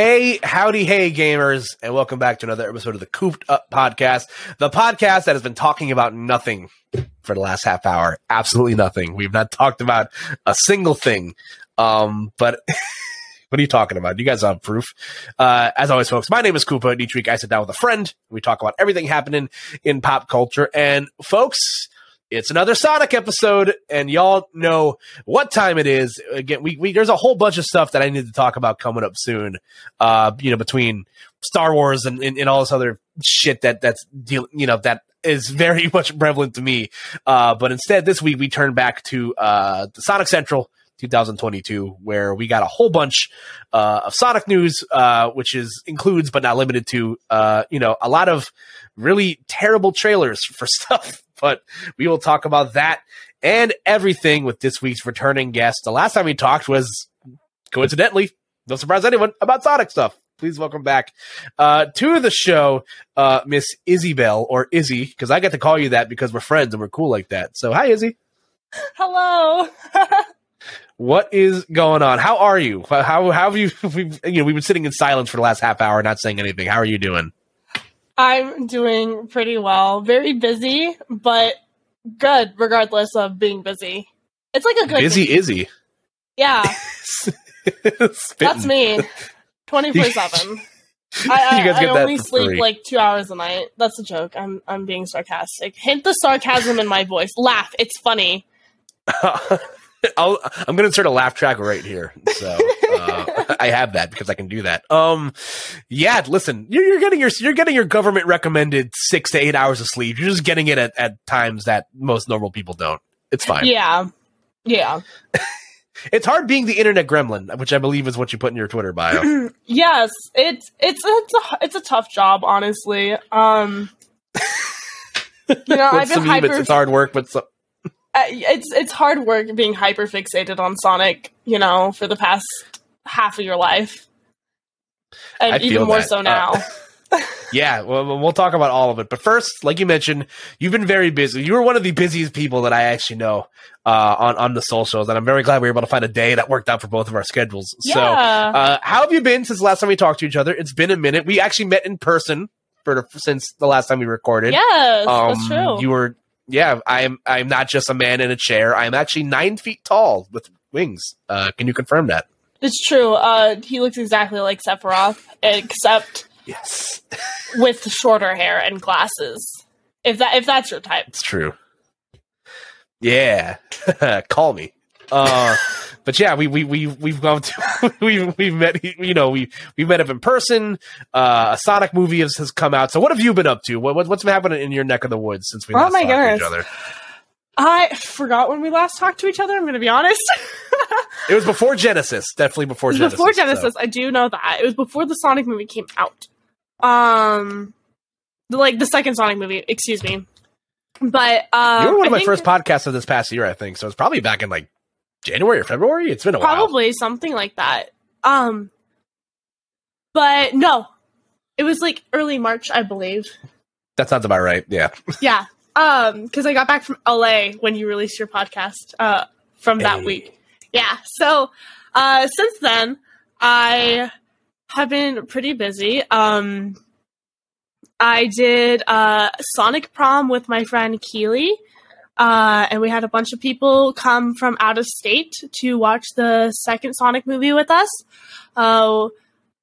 Hey, howdy, hey, gamers, and welcome back to another episode of the Cooped Up Podcast, the podcast that has been talking about nothing for the last half hour. Absolutely nothing. We've not talked about a single thing. Um, but what are you talking about? You guys have proof. Uh, as always, folks, my name is Koopa, and each week I sit down with a friend. We talk about everything happening in pop culture. And folks, it's another Sonic episode, and y'all know what time it is. Again, we, we there's a whole bunch of stuff that I need to talk about coming up soon. Uh, you know, between Star Wars and, and, and all this other shit that that's deal, you know that is very much prevalent to me. Uh, but instead, this week we turn back to uh, the Sonic Central 2022, where we got a whole bunch uh, of Sonic news, uh, which is includes but not limited to, uh, you know, a lot of really terrible trailers for stuff. But we will talk about that and everything with this week's returning guest. The last time we talked was coincidentally, no surprise anyone, about Sonic stuff. Please welcome back uh, to the show, uh, Miss Izziibel or Izzy, because I get to call you that because we're friends and we're cool like that. So, hi, Izzy. Hello. What is going on? How are you? How how have you? We've you know we've been sitting in silence for the last half hour, not saying anything. How are you doing? I'm doing pretty well. Very busy, but good regardless of being busy. It's like a good Busy Izzy. Yeah, that's me. Twenty four seven. I, I, I only sleep free. like two hours a night. That's a joke. I'm I'm being sarcastic. Hint the sarcasm in my voice. Laugh. It's funny. I'll, I'm going to insert a laugh track right here. So uh, I have that because I can do that. Um, yeah. Listen, you're, you're getting your you're getting your government recommended six to eight hours of sleep. You're just getting it at, at times that most normal people don't. It's fine. Yeah. Yeah. It's hard being the internet gremlin, which I believe is what you put in your Twitter bio. Yes. It's it's it's a it's a tough job, honestly. Um. You know, I've been meme? It's, hyper it's hard work, but so, uh, it's it's hard work being hyper fixated on Sonic, you know, for the past half of your life, and even more that. so Uh, now. Yeah, well, we'll talk about all of it. But first, like you mentioned, you've been very busy. You were one of the busiest people that I actually know uh, on on the socials, and I'm very glad we were able to find a day that worked out for both of our schedules. So, uh, how have you been since the last time we talked to each other? It's been a minute. We actually met in person for the, since the last time we recorded. yes, Um, that's true. You were, yeah. I'm I'm not just a man in a chair. I'm actually nine feet tall with wings. Uh, can you confirm that? It's true. Uh, he looks exactly like Sephiroth, except Yes, with shorter hair and glasses. If that if that's your type. it's true. Yeah, call me. Uh, but yeah, we we we we've gone to we we've met you know we we've met up in person. Uh, a Sonic movie has, has come out. So what have you been up to? What, what what's been happening in your neck of the woods since we Oh last my talked to each goodness. other? I forgot when we last talked to each other. I'm going to be honest. It was before Genesis, definitely before Genesis. before so- Genesis. I do know that it was before the Sonic movie came out. Um, the, like the second Sonic movie. Excuse me. But um, you were one of I my first podcasts of this past year, I think. So it's probably back in like January or February. It's been a while. probably something like that. Um, but no, it was like early March, I believe. That sounds about right. Yeah. Yeah. Um, because I got back from LA when you released your podcast. Uh, from that Hey. week. Yeah. So, uh, since then, I have been pretty busy. Um, I did uh Sonic Prom with my friend Keely. Uh, and we had a bunch of people come from out of state to watch the second Sonic movie with us. Uh,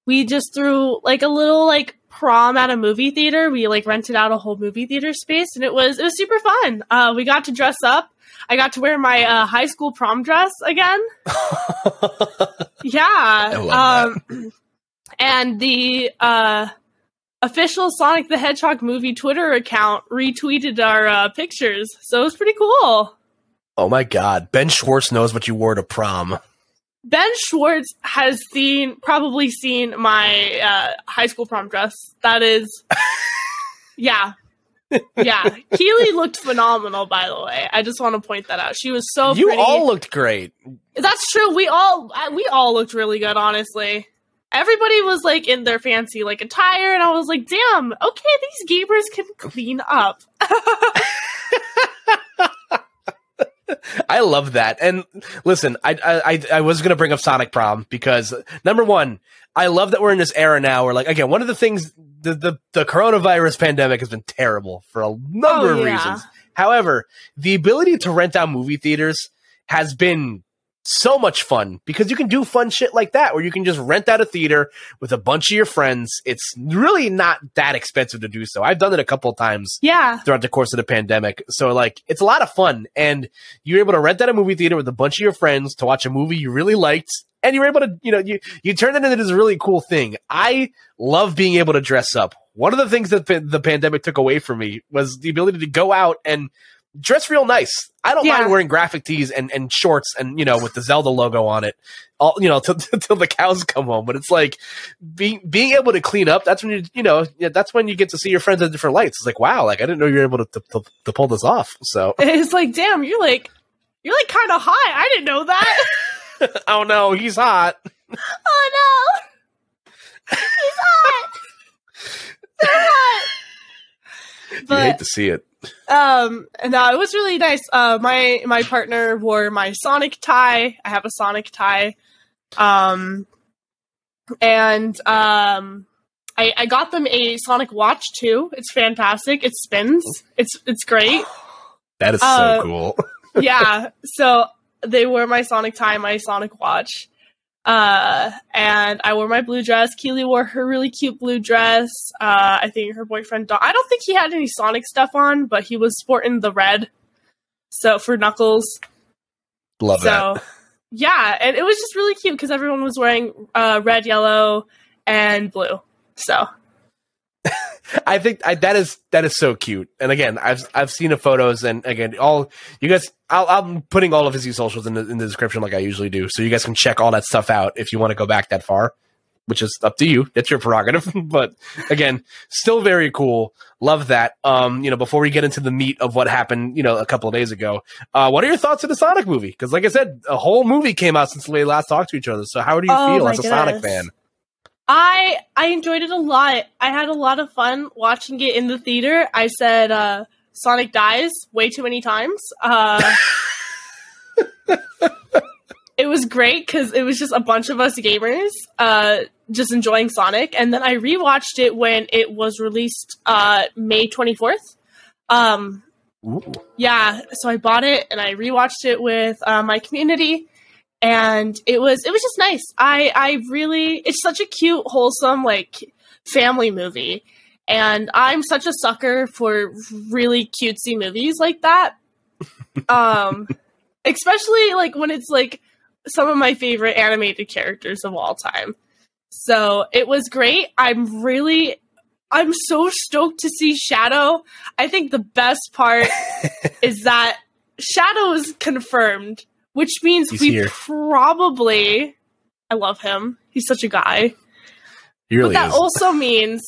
we just threw like a little like prom at a movie theater. We like rented out a whole movie theater space, and it was it was super fun. Uh, we got to dress up. I got to wear my uh, high school prom dress again. Yeah. um, and the uh, official Sonic the Hedgehog movie Twitter account retweeted our uh, pictures, so it was pretty cool. oh my God. Ben Schwartz knows what you wore to prom. Ben Schwartz has seen probably seen my uh, high school prom dress. That is, yeah, yeah. Keely looked phenomenal, by the way. I just want to point that out. She was so you pretty. all looked great. That's true. We all we all looked really good, honestly. Everybody was like in their fancy like attire, and I was like, "Damn, okay, these gamers can clean up." I love that. And listen, I I I was going to bring up Sonic Prom because number one, I love that we're in this era now where like again, one of the things the the, the coronavirus pandemic has been terrible for a number Oh, of yeah. reasons. However, the ability to rent out movie theaters has been so much fun because you can do fun shit like that where you can just rent out a theater with a bunch of your friends. It's really not that expensive to do so. I've done it a couple of times Yeah. throughout the course of the pandemic. So like it's a lot of fun and you're able to rent out a movie theater with a bunch of your friends to watch a movie you really liked and you're able to, you know, you you turn it into this really cool thing. I love being able to dress up. One of the things that the pandemic took away from me was the ability to go out and dress real nice. I don't Yeah. mind wearing graphic tees and, and shorts and you know with the Zelda logo on it. All you know till, till the cows come home. But it's like being being able to clean up. That's when you you know yeah, that's when you get to see your friends in different lights. It's like wow, like I didn't know you were able to to, to, to pull this off. So It's like, damn, you're like, you're like kind of high. I didn't know that. oh no, he's hot. oh no, he's hot. So hot. you hate to see it. Um, no, it was really nice. Uh, my my partner wore my Sonic tie. I have a Sonic tie. Um, and um. I, I got them a Sonic watch too. It's fantastic. It spins. It's it's great. That is Uh, so cool. yeah. So they wore my Sonic tie, my Sonic watch. Uh, and I wore my blue dress. Keely wore her really cute blue dress. Uh, I think her boyfriend, Don- I don't think he had any Sonic stuff on, but he was sporting the red. So for Knuckles. Love so that. yeah, and it was just really cute because everyone was wearing uh, red, yellow, and blue. So I think I, that is that is so cute. And again, I've I've seen the photos, and again, all you guys, I'll, I'm putting all of his socials in the, in the description like I usually do, so you guys can check all that stuff out if you want to go back that far, which is up to you. That's your prerogative. but again, still very cool. Love that. Um, you know, before we get into the meat of what happened, you know, a couple of days ago, uh, what are your thoughts of the Sonic movie? Because, like I said, a whole movie came out since we last talked to each other. So, how do you Oh feel as a Sonic fan? I I enjoyed it a lot. I had a lot of fun watching it in the theater. I said uh, Sonic dies way too many times. Uh, it was great because it was just a bunch of us gamers uh, just enjoying Sonic. And then I rewatched it when it was released uh, May twenty fourth. Um, yeah, so I bought it and I rewatched it with uh, my community, and it was it was just nice. I I really it's such a cute, wholesome like family movie, and I'm such a sucker for really cutesy movies like that. Um, especially like when it's like some of my favorite animated characters of all time. So it was great. I'm really I'm so stoked to see Shadow. I think the best part is that Shadow is confirmed, which means He's we here. probably I love him. He's such a guy. He really but that is. also means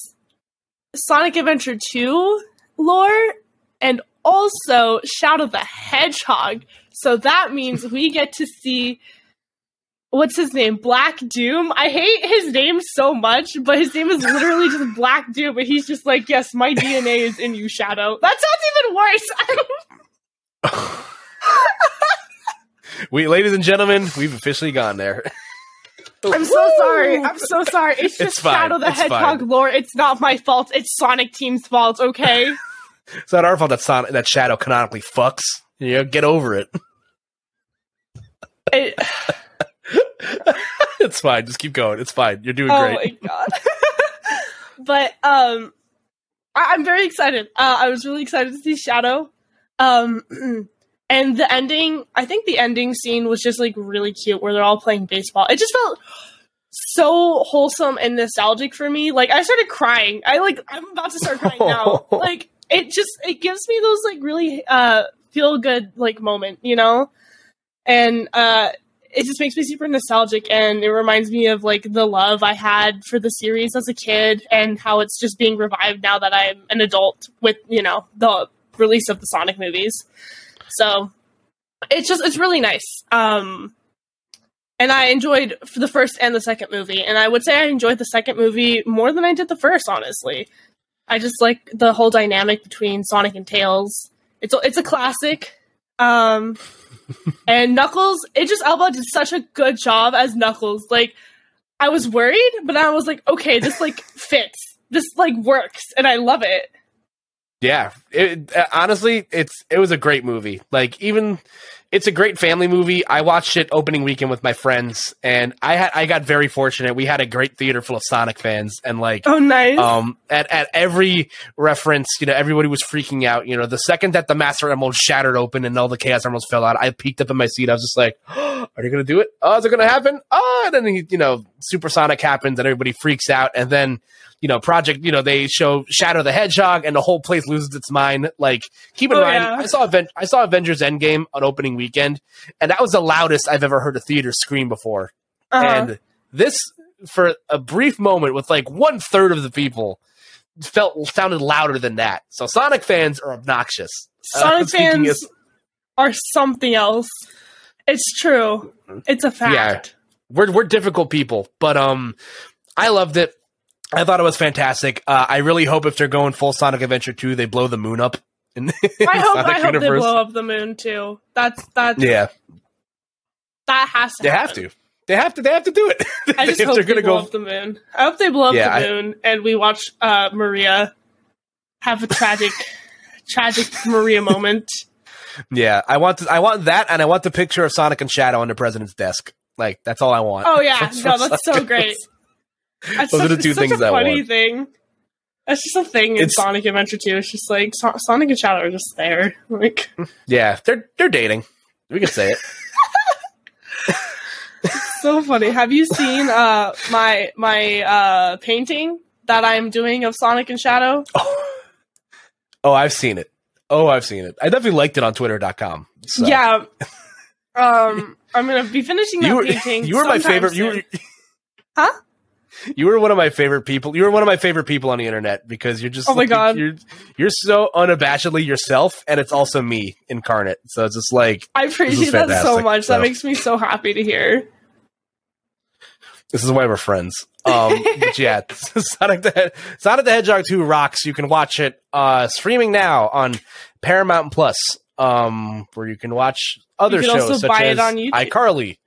Sonic Adventure 2 lore and also Shadow the Hedgehog. So that means we get to see what's his name? Black Doom. I hate his name so much, but his name is literally just Black Doom, but he's just like, yes, my DNA is in you, Shadow. That sounds even worse. we, ladies and gentlemen, we've officially gone there. I'm so sorry. I'm so sorry. It's just It's fine. Shadow the It's Hedgehog fine. lore. It's not my fault. It's Sonic Team's fault, okay? It's not our fault that Sonic, that Shadow canonically fucks. You know, get over it. It- it's fine. Just keep going. It's fine. You're doing oh great. my god. but um I- I'm very excited. Uh, I was really excited to see Shadow. Um and the ending, I think the ending scene was just like really cute where they're all playing baseball. It just felt so wholesome and nostalgic for me. Like I started crying. I like I'm about to start crying now. like it just it gives me those like really uh feel good like moment, you know? And uh it just makes me super nostalgic and it reminds me of like the love I had for the series as a kid and how it's just being revived now that I'm an adult with, you know, the release of the Sonic movies. So it's just it's really nice. Um and I enjoyed for the first and the second movie and I would say I enjoyed the second movie more than I did the first honestly. I just like the whole dynamic between Sonic and Tails. It's a, it's a classic. Um and Knuckles, Idris Elba did such a good job as Knuckles. Like, I was worried, but I was like, okay, this like fits. This like works, and I love it. Yeah, it, uh, honestly, it's it was a great movie. Like even it's a great family movie. I watched it opening weekend with my friends, and I had I got very fortunate. We had a great theater full of Sonic fans, and like Oh, nice. um at at every reference, you know, everybody was freaking out. You know, the second that the Master Emerald shattered open and all the Chaos Emeralds fell out, I peeked up in my seat. I was just like, "Are you gonna do it? Oh, is it gonna happen? Oh, and then he, you know, Supersonic happens, and everybody freaks out, and then you know, Project, you know, they show Shadow the Hedgehog, and the whole place loses its mind. Like, keep in Oh, mind, yeah. I saw Aven- I saw Avengers Endgame on opening weekend, and that was the loudest I've ever heard a theater scream before. Uh-huh. And this, for a brief moment, with like one third of the people, felt sounded louder than that. So Sonic fans are obnoxious. Uh, Sonic speaking fans as- are something else. It's true. It's a fact. Yeah. we're we're difficult people, but um, I loved it. I thought it was fantastic. Uh, I really hope if they're going full Sonic Adventure 2, they blow the moon up. In, in I hope Sonic I hope they blow up the moon too. That's that's Yeah, that has to. they have to. They have to. They have to do it. I just hope they're they gonna blow go, up the moon. I hope they blow up Yeah, the I- moon and we watch uh, Maria have a tragic, tragic Maria moment. Yeah. I want. To, I want that, and I want the picture of Sonic and Shadow on the president's desk. Like that's all I want. Oh yeah, That's no, from that's so great. That's Those are such, the two it's such things a I funny want. thing. That's just a thing in It's- Sonic Adventure 2. It's just like so- Sonic and Shadow are just there. Like Yeah, they're they're dating. We can say it. so funny. Have you seen uh my my uh painting that I'm doing of Sonic and Shadow? Oh, I've seen it. Oh, I've seen it. I definitely liked it on Twitter.com. So. Yeah. Um I'm gonna be finishing that you were, painting. you were my favorite. You were. Huh? You were one of my favorite people. You were one of my favorite people on the internet because you're just Oh my like, God. you're you're so unabashedly yourself, and it's also me incarnate. So it's just like I appreciate that so much. so. That makes me so happy to hear. This is why we're friends. Um, but yeah, Sonic the Sonic the Hedgehog two rocks. You can watch it uh, streaming now on Paramount Plus, um, where you can watch other can shows also such buy as it on YouTube. iCarly.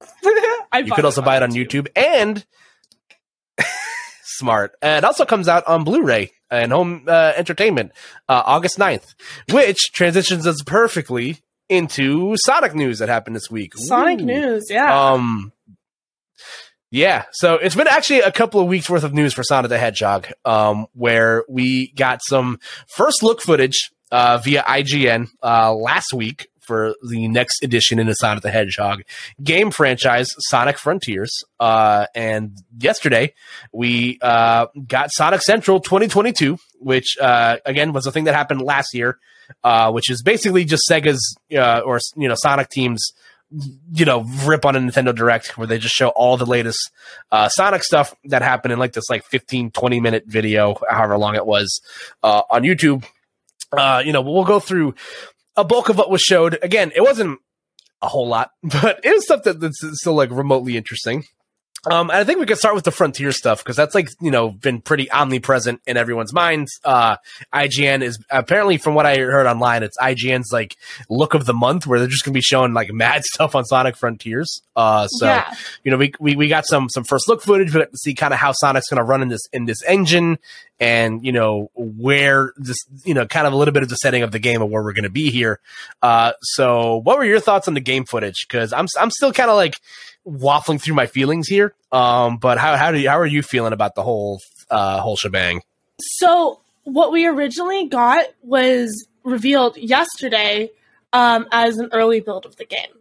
I You could also buy it on YouTube and smart. It also comes out on Blu-ray and home uh, entertainment uh, August 9th, which transitions us perfectly into Sonic news that happened this week. Sonic Ooh. news, yeah. Um yeah, so it's been actually a couple of weeks worth of news for Sonic the Hedgehog, um, where we got some first look footage uh, via IGN uh, last week for the next edition in the Sonic the Hedgehog game franchise, Sonic Frontiers. Uh, and yesterday we uh, got Sonic Central 2022, which uh, again was a thing that happened last year, uh, which is basically just Sega's or you know Sonic teams you know rip on a nintendo direct where they just show all the latest uh, sonic stuff that happened in like this like 15 20 minute video however long it was uh, on youtube. Uh, you know we'll go through a bulk of what was showed. Again it wasn't a whole lot but it was stuff that, that's still like remotely interesting um, and I think we could start with the frontier stuff because that's like you know been pretty omnipresent in everyone's minds. Uh, IGN is apparently, from what I heard online, it's IGN's like look of the month where they're just gonna be showing like mad stuff on Sonic Frontiers. Uh, so yeah. you know we, we we got some some first look footage we got to see kind of how Sonic's gonna run in this in this engine and you know where this you know kind of a little bit of the setting of the game of where we're gonna be here. Uh, so what were your thoughts on the game footage? Because I'm I'm still kind of like waffling through my feelings here. Um, but how how do you, how are you feeling about the whole uh whole shebang? So what we originally got was revealed yesterday um, as an early build of the game.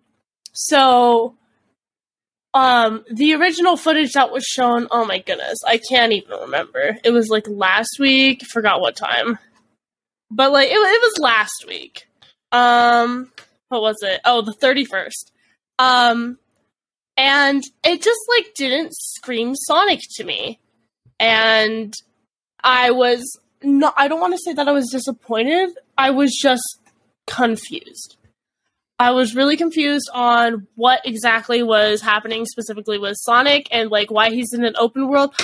So um, the original footage that was shown, oh my goodness, I can't even remember. It was like last week, forgot what time. But like it, it was last week. Um what was it? Oh, the 31st. Um and it just like didn't scream Sonic to me. And I was not I don't want to say that I was disappointed. I was just confused. I was really confused on what exactly was happening specifically with Sonic and like why he's in an open world.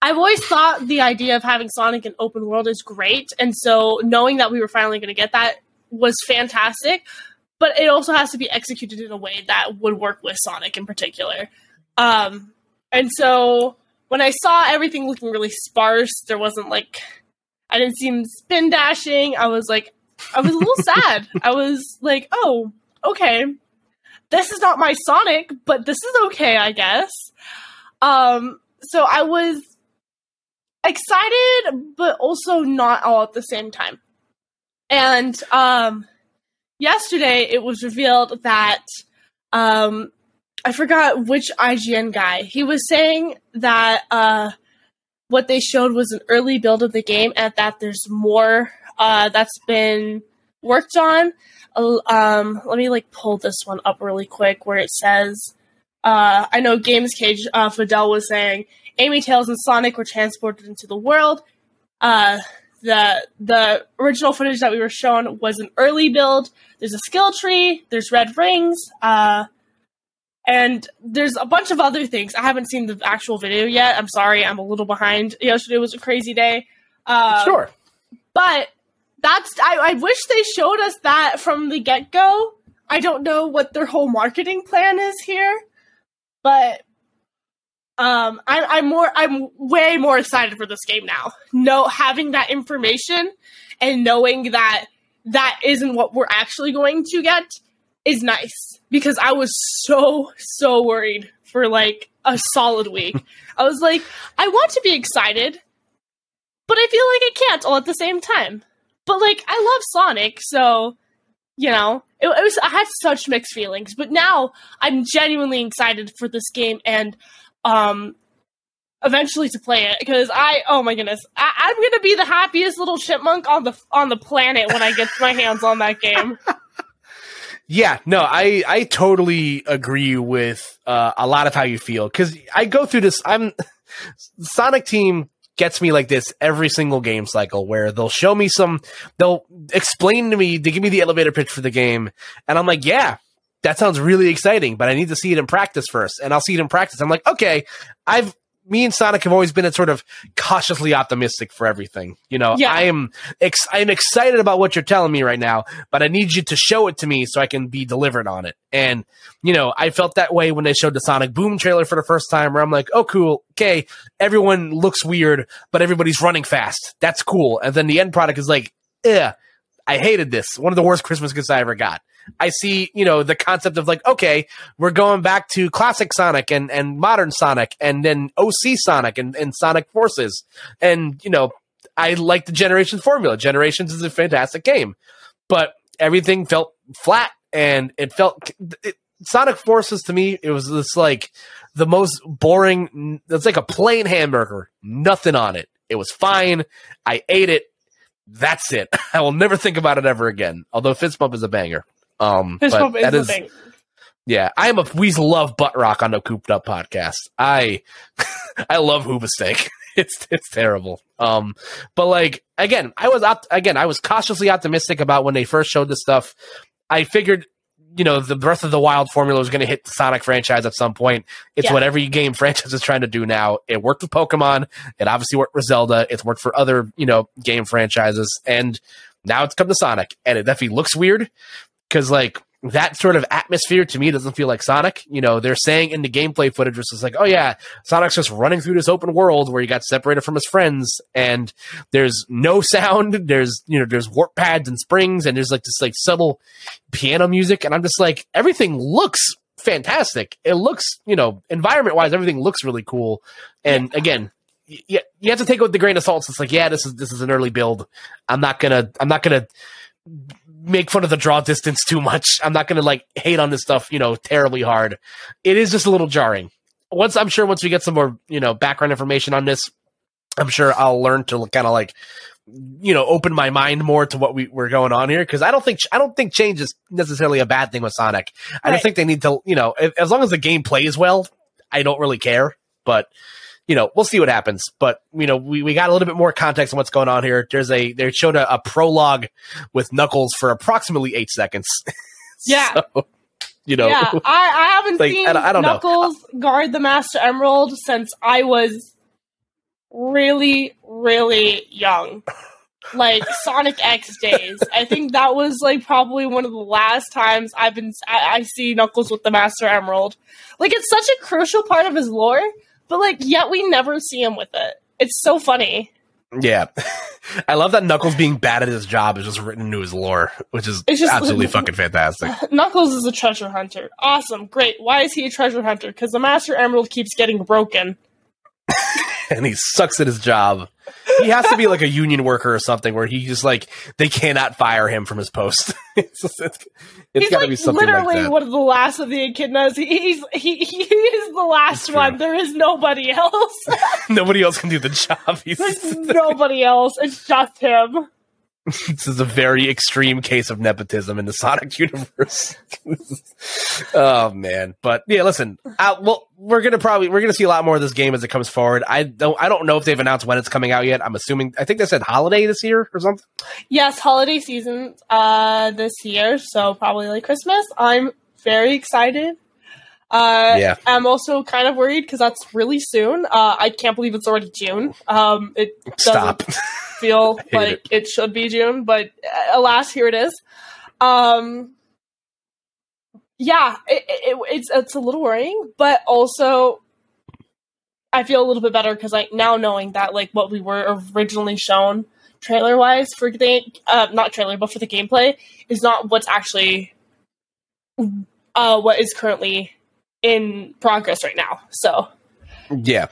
I've always thought the idea of having Sonic in open world is great, and so knowing that we were finally going to get that was fantastic. But it also has to be executed in a way that would work with Sonic in particular. Um, and so when I saw everything looking really sparse, there wasn't like I didn't see him spin dashing. I was like, I was a little sad. I was like, oh, okay, this is not my Sonic, but this is okay, I guess. Um, so I was excited, but also not all at the same time. And um, yesterday it was revealed that um, I forgot which IGN guy. He was saying that uh, what they showed was an early build of the game and that there's more uh, that's been worked on. Uh, um, let me like pull this one up really quick where it says uh, I know Games Cage uh, Fidel was saying Amy Tails and Sonic were transported into the world. The the original footage that we were shown was an early build. There's a skill tree. There's red rings. Uh, and there's a bunch of other things. I haven't seen the actual video yet. I'm sorry, I'm a little behind. Yesterday was a crazy day. Uh, sure. But that's I, I wish they showed us that from the get go. I don't know what their whole marketing plan is here, but um, I, I'm more I'm way more excited for this game now. No, having that information and knowing that that isn't what we're actually going to get is nice because I was so so worried for like a solid week. I was like, I want to be excited, but I feel like I can't all at the same time. But like, I love Sonic, so you know, it, it was I had such mixed feelings. But now I'm genuinely excited for this game and um eventually to play it because I oh my goodness I, I'm gonna be the happiest little chipmunk on the on the planet when I get my hands on that game. Yeah, no, I I totally agree with uh, a lot of how you feel because I go through this. I'm Sonic Team gets me like this every single game cycle where they'll show me some, they'll explain to me, they give me the elevator pitch for the game, and I'm like, yeah, that sounds really exciting, but I need to see it in practice first. And I'll see it in practice. I'm like, okay, I've me and Sonic have always been a sort of cautiously optimistic for everything. You know, Yeah. I am ex- I'm excited about what you're telling me right now, but I need you to show it to me so I can be delivered on it. And you know, I felt that way when they showed the Sonic Boom trailer for the first time, where I'm like, oh, cool, okay, everyone looks weird, but everybody's running fast. That's cool. And then the end product is like, yeah, I hated this. One of the worst Christmas gifts I ever got. I see, you know, the concept of like, okay, we're going back to classic Sonic and, and modern Sonic and then OC Sonic and, and Sonic Forces. And, you know, I like the Generations formula. Generations is a fantastic game, but everything felt flat and it felt, it, Sonic Forces to me, it was this like the most boring, it's like a plain hamburger, nothing on it. It was fine. I ate it. That's it. I will never think about it ever again. Although Fist Bump is a banger. Um, Fist but is that thing. yeah, I am a we love butt rock on the cooped up podcast. I I love Hoobastank. It's it's terrible. Um, but like again, I was op- again I was cautiously optimistic about when they first showed this stuff. I figured, you know, the Breath of the Wild formula was going to hit the Sonic franchise at some point. It's Yeah. what every game franchise is trying to do now. It worked with Pokemon. It obviously worked for Zelda. It's worked for other you know game franchises, and now it's come to Sonic, and it definitely looks weird because like that sort of atmosphere to me doesn't feel like Sonic. You know, they're saying in the gameplay footage, it's just like, oh yeah, Sonic's just running through this open world where he got separated from his friends, and there's no sound. There's you know, there's warp pads and springs, and there's like this like subtle piano music, and I'm just like, everything looks fantastic. It looks, you know, environment wise, everything looks really cool. And again. y- y- you have to take it with the grain of salt. It's like, yeah, this is this is an early build. I'm not gonna I'm not gonna make fun of the draw distance too much. I'm not going to like hate on this stuff, you know, terribly hard. It is just a little jarring. Once I'm sure once we get some more, you know, background information on this, I'm sure I'll learn to kind of like you know, open my mind more to what we we're going on here because I don't think I don't think change is necessarily a bad thing with Sonic. I Right. just think they need to, you know, as as long as the game plays well, I don't really care. But you know, we'll see what happens. But you know, we, we got a little bit more context on what's going on here. There's a they showed a, a prologue with Knuckles for approximately eight seconds. Yeah. So, you know, yeah, I, I haven't Like, seen I don't- I don't know. Knuckles guard the Master Emerald since I was really, really young. like Sonic X days. I think that was like probably one of the last times I've been I, I see Knuckles with the Master Emerald. Like it's such a crucial part of his lore, but like yet we never see him with it. It's so funny. Yeah. I love that Knuckles being bad at his job is just written into his lore, which is It's just- absolutely fucking fantastic. Knuckles is a treasure hunter. Awesome, great. Why is he a treasure hunter? Because the Master Emerald keeps getting broken. and he sucks at his job. He has to be like a union worker or something where he just like they cannot fire him from his post. it's just, it's, it's he's got to like be something literally like one of the last of the echidnas. He, he's he, he is the last one. There is nobody else. Nobody else can do the job. He's, There's nobody else. It's just him. this is a very extreme case of nepotism in the Sonic universe. oh man, but yeah, listen. Uh, well, we're gonna probably we're gonna see a lot more of this game as it comes forward. I don't I don't know if they've announced when it's coming out yet. I'm assuming I think they said holiday this year or something. Yes, holiday season uh this year, so probably like Christmas. I'm very excited. Uh Yeah. I'm also kind of worried because that's really soon. Uh I can't believe it's already June. Um it doesn't Stop. feel like it. should be June, but uh, alas, here it is. Um, yeah, it, it, it's it's a little worrying, but also I feel a little bit better because I now knowing that like what we were originally shown trailer wise for the uh, not trailer but for the gameplay is not what's actually uh what is currently in progress right now. So Yeah.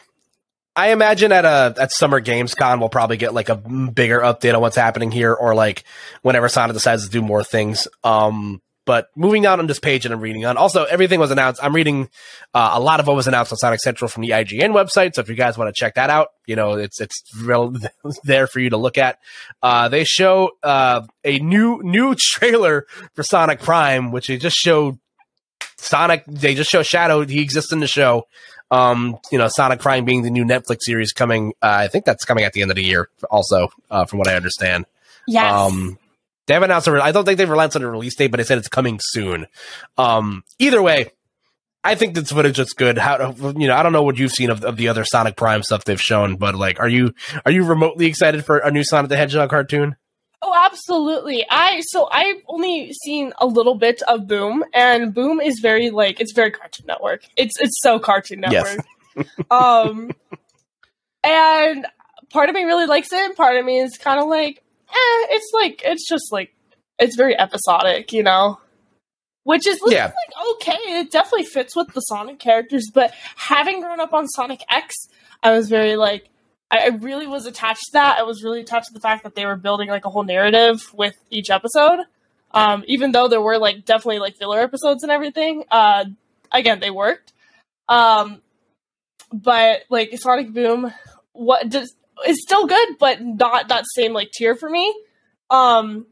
I imagine at a at Summer Games Con we'll probably get like a bigger update on what's happening here, or like whenever Sonic decides to do more things. Um, but moving on on this page that I'm reading on, also everything was announced. I'm reading uh, a lot of what was announced on Sonic Central from the IGN website. So if you guys want to check that out, you know it's it's real there for you to look at. Uh, they show uh, a new new trailer for Sonic Prime, which they just showed Sonic. They just show Shadow. He exists in the show. Um, you know, Sonic Prime being the new Netflix series coming. Uh, I think that's coming at the end of the year. Also, uh, from what I understand. yes, Um, they haven't announced. A re- I don't think they've announced a release date, but they said it's coming soon. Um, either way, I think this footage looks good. How you know? I don't know what you've seen of, of the other Sonic Prime stuff they've shown, but like, are you are you remotely excited for a new Sonic the Hedgehog cartoon? Oh, absolutely. I so I've only seen a little bit of Boom, and Boom is very like it's very Cartoon Network. It's it's so Cartoon Network. Yes. Um, and part of me really likes it. and Part of me is kind of like, eh, it's like it's just like it's very episodic, you know. Which is Yeah. like okay, it definitely fits with the Sonic characters. But having grown up on Sonic X, I was very like I I really was attached to that. I was really attached to the fact that they were building like a whole narrative with each episode. Um, even though there were like definitely like filler episodes and everything. Uh, again, they worked. Um, but like Sonic Boom, what does is still good, but not that same like tier for me. Um,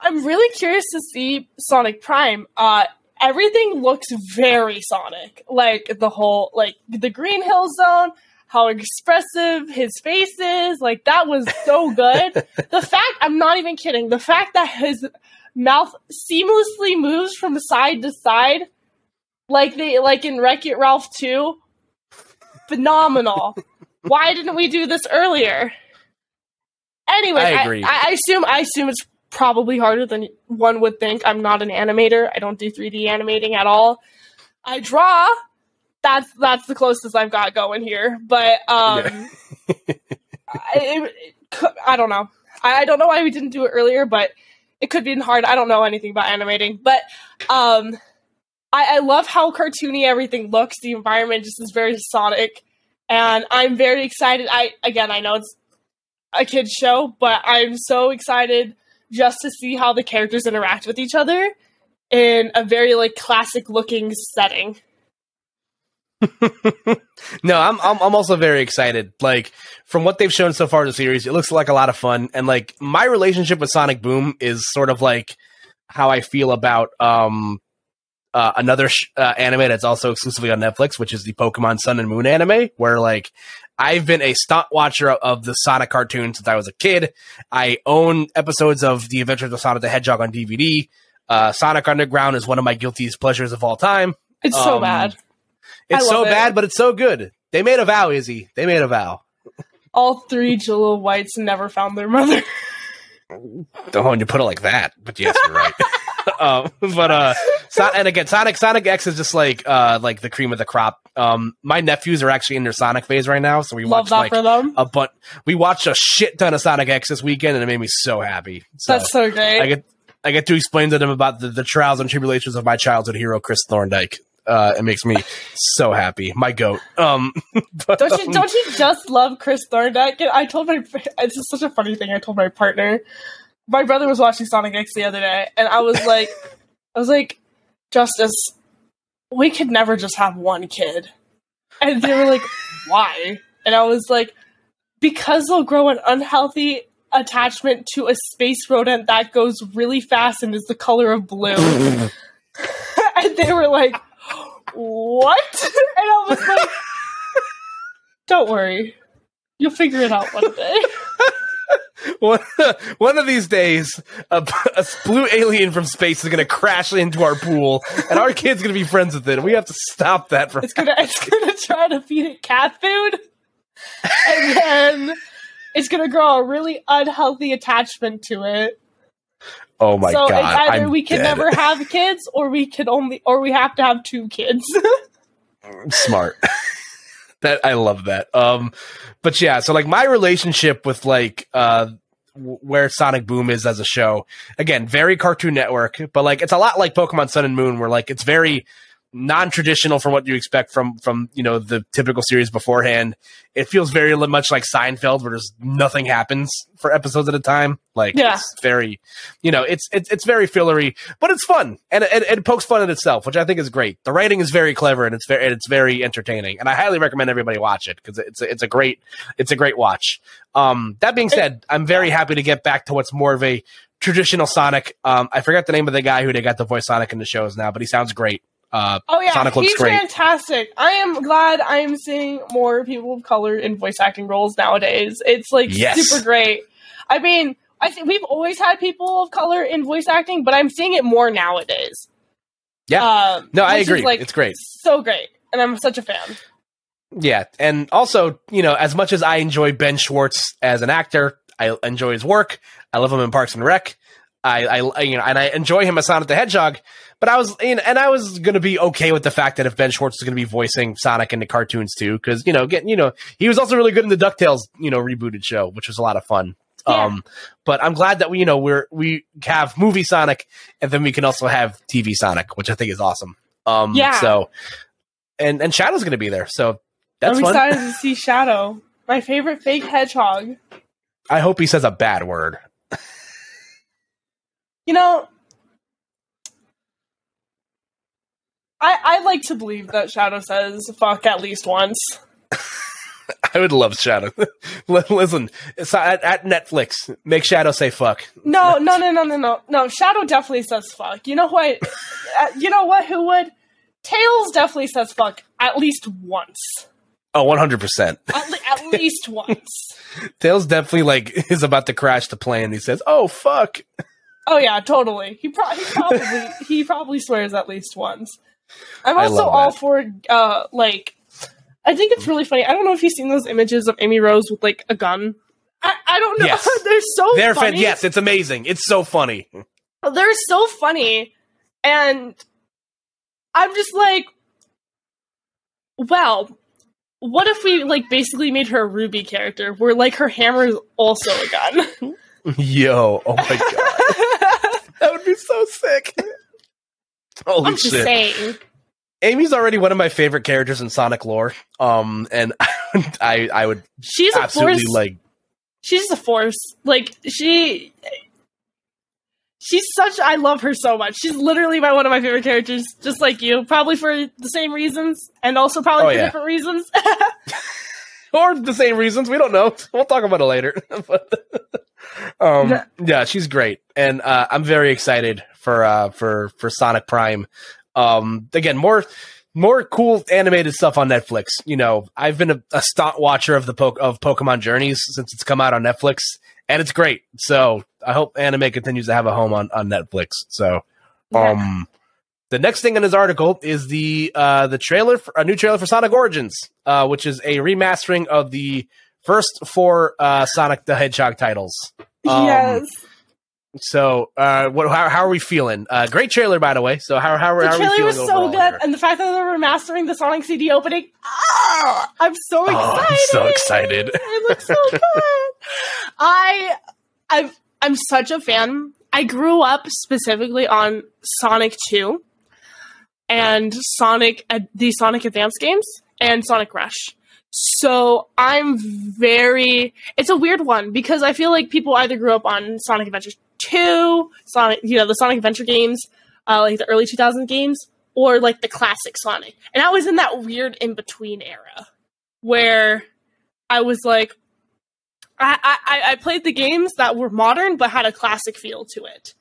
I'm really curious to see Sonic Prime. Uh, everything looks very Sonic, like the whole like the Green Hill Zone, how expressive his face is. Like that was so good. the fact I'm not even kidding. The fact that his mouth seamlessly moves from side to side, like they like in Wreck It Ralph 2, phenomenal. Why didn't we do this earlier? Anyway, I I, I assume I assume it's probably harder than one would think. I'm not an animator. I don't do 3D animating at all. I draw. That's that's the closest I've got going here. But um, Yeah. I, it, I don't know. I, I don't know why we didn't do it earlier, but it could be hard. I don't know anything about animating, but um, I, I love how cartoony everything looks. The environment just is very Sonic, and I'm very excited. I again, I know it's a kids show, but I'm so excited just to see how the characters interact with each other in a very like classic looking setting. no, I'm, I'm I'm also very excited. Like from what they've shown so far in the series, it looks like a lot of fun. And like my relationship with Sonic Boom is sort of like how I feel about um uh, another sh- uh, anime that's also exclusively on Netflix, which is the Pokemon Sun and Moon anime, where like I've been a stunt watcher of, of the Sonic cartoon since I was a kid. I own episodes of The Adventures of Sonic the Hedgehog on DVD. Uh, Sonic Underground is one of my guiltiest pleasures of all time. It's so Um, bad. It's so it. bad, but it's so good. They made a vow, Izzy. They made a vow. All three Jaleel Whites never found their mother. Oh, when you put it like that, but yes, you're right. um, but uh, so, and again, Sonic Sonic X is just like uh like the cream of the crop. Um, my nephews are actually in their Sonic phase right now, so we Love watched that like for them. a but we watched a shit ton of Sonic X this weekend, and it made me so happy. So That's so great. I get I get to explain to them about the, the trials and tribulations of my childhood hero, Chris Thorndike. Uh, it makes me so happy. My goat. Um, but, don't you um, don't you just love Chris Thorndike? I told my it's just such a funny thing. I told my partner, my brother was watching Sonic X the other day, and I was like, I was like, Justice, we could never just have one kid, and they were like, why? And I was like, because they'll grow an unhealthy attachment to a space rodent that goes really fast and is the color of blue. and they were like, what? And I was like, don't worry. You'll figure it out one day. one, one of these days, a, a blue alien from space is going to crash into our pool, and our kid's going to be friends with it. And we have to stop that from. It's gonna it's gonna try to feed it cat food. And then it's gonna grow a really unhealthy attachment to it. Oh my so god! it's either I'm we can dead. never have kids or we can only or we have to have two kids. smart. that I love that. Um, but yeah, so like my relationship with like uh where Sonic Boom is as a show, again, very Cartoon Network, but like it's a lot like Pokemon Sun and Moon, where like it's very non-traditional from what you expect from from you know the typical series beforehand. It feels very much like Seinfeld, where there's nothing happens for episodes at a time. Like Yeah. it's very, you know, it's it's it's very fillery, but it's fun and it, it pokes fun at itself, which I think is great. The writing is very clever and it's very and it's very entertaining, and I highly recommend everybody watch it because it's a, it's a great it's a great watch. Um, that being said, I'm very happy to get back to what's more of a traditional Sonic. Um, I forgot the name of the guy who they got the voice Sonic in the shows now, but he sounds great. Uh, Oh yeah, Sonic looks he's great. fantastic. I am glad I am seeing more people of color in voice acting roles nowadays. It's like Yes. super great. I mean, I think we've always had people of color in voice acting, but I'm seeing it more nowadays. Yeah. Um, no, I which is, agree. like, it's great. so great, and I'm such a fan. Yeah, and also, you know, as much as I enjoy Ben Schwartz as an actor, I enjoy his work. I love him in Parks and Rec. I, I, you know, and I enjoy him as Sonic the Hedgehog. But I was, you know, and I was going to be okay with the fact that if Ben Schwartz is going to be voicing Sonic in the cartoons too, because you know, getting, you know, he was also really good in the Ducktales, you know, rebooted show, which was a lot of fun. Yeah. Um, but I'm glad that we, you know, we're we have movie Sonic, and then we can also have TV Sonic, which I think is awesome. Um, Yeah. So, and and Shadow's going to be there, so that's I'm fun. excited to see Shadow, my favorite fake hedgehog. I hope he says a bad word. You know, I I like to believe that Shadow says "fuck" at least once. I would love Shadow. Listen, at, at Netflix, make Shadow say fuck. No, no, no, no, no, no, no. Shadow definitely says "fuck." You know what? uh, you know what? Who would? Tails definitely says "fuck" at least once. Oh, 100%. At, le- at least once. Tails definitely like is about to crash the plane. He says, "Oh fuck." Oh yeah, totally. He, pro- he probably he probably swears at least once. I'm also all for uh like I think it's really funny. I don't know if you've seen those images of Amy Rose with like a gun. I, I don't know. Yes. They're so They're fan- funny. yes, it's amazing. It's so funny. They're so funny. And I'm just like well, what if we like basically made her a RWBY character where like her hammer is also a gun? Yo, oh my god. that would be so sick. Holy I'm just shit. saying. Amy's already one of my favorite characters in Sonic lore. Um and I I would She's a absolutely force like she's a force. Like she She's such I love her so much. She's literally my one of my favorite characters, just like you. Probably for the same reasons and also probably Oh, for yeah. different reasons. or the same reasons. We don't know. We'll talk about it later. But, um, Yeah. yeah, she's great, and uh, I'm very excited for uh, for for Sonic Prime. Um, again, more more cool animated stuff on Netflix. You know, I've been a, a stunt watcher of the po- of Pokemon Journeys since it's come out on Netflix, and it's great. So I hope anime continues to have a home on on Netflix. So. Um, the next thing in his article is the uh, the trailer for a new trailer for Sonic Origins, uh, which is a remastering of the first four uh, Sonic the Hedgehog titles. Um, yes. So, uh, what? How, how are we feeling? Uh, great trailer, by the way. So, how how, The how are we trailer was so good, here? and the fact that they're remastering the Sonic CD opening, ah, I'm so Oh, excited! I'm so excited. It looks so good. I, I've, I'm such a fan. I grew up specifically on Sonic Two, and Sonic, uh, the Sonic Advance games, and Sonic Rush. So I'm very. It's a weird one because I feel like people either grew up on Sonic Adventure Two, Sonic, you know, the Sonic Adventure games, uh, like the early 2000 games, or like the classic Sonic. And I was in that weird in between era where I was like, I, I, I played the games that were modern but had a classic feel to it.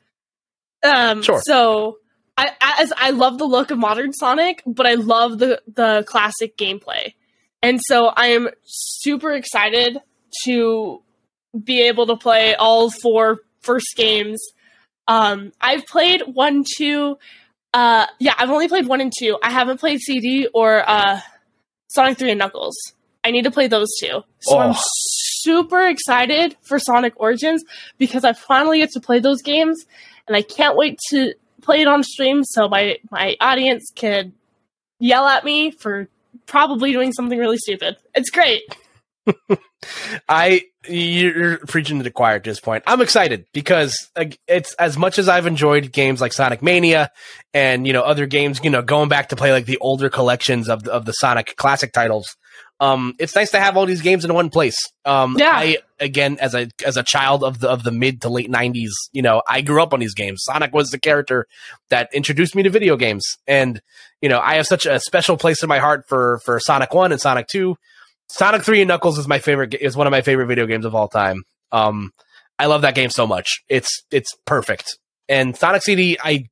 Um, Sure. So I, as I love the look of modern Sonic, but I love the the classic gameplay, and so I am super excited to be able to play all four first games. Um, I've played one, two. Uh, yeah, I've only played one and two. I haven't played CD or uh, Sonic Three and Knuckles. I need to play those two. So I'm Oh. super excited for Sonic Origins because I finally get to play those games, and I can't wait to play it on stream so my my audience can yell at me for probably doing something really stupid. It's great. I you're preaching to the choir at this point. I'm excited because it's as much as I've enjoyed games like Sonic Mania and you know other games, you know, going back to play like the older collections of the, of the Sonic classic titles. Um, it's nice to have all these games in one place. Um, Yeah. I again as a as a child of the of the mid to late '90s, you know, I grew up on these games. Sonic was the character that introduced me to video games, and you know, I have such a special place in my heart for for Sonic One and Sonic Two. Sonic Three and Knuckles is my favorite. Is one of my favorite video games of all time. Um, I love that game so much. It's it's perfect. And Sonic CD, I